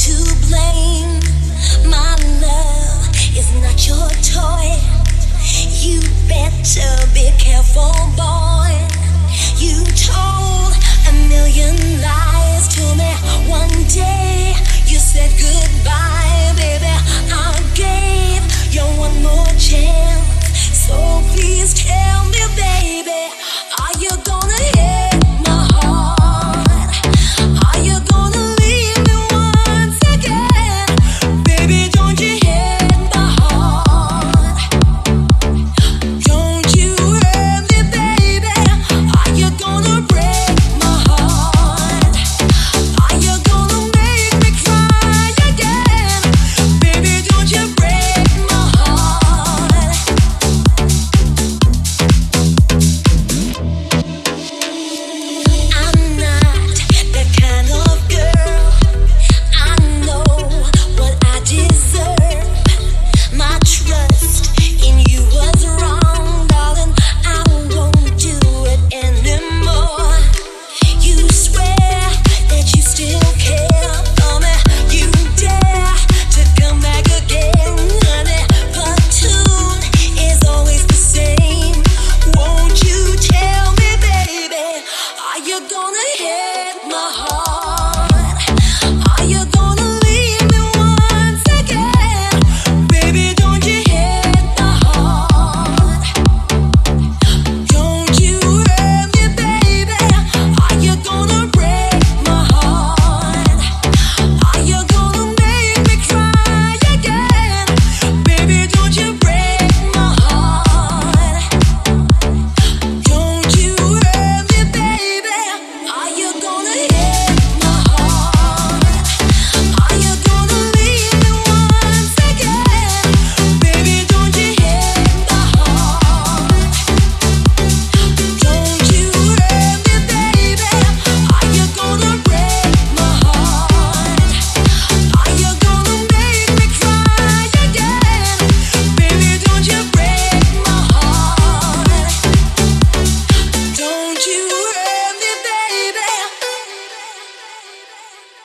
to blame. My love is not your toy. You better. you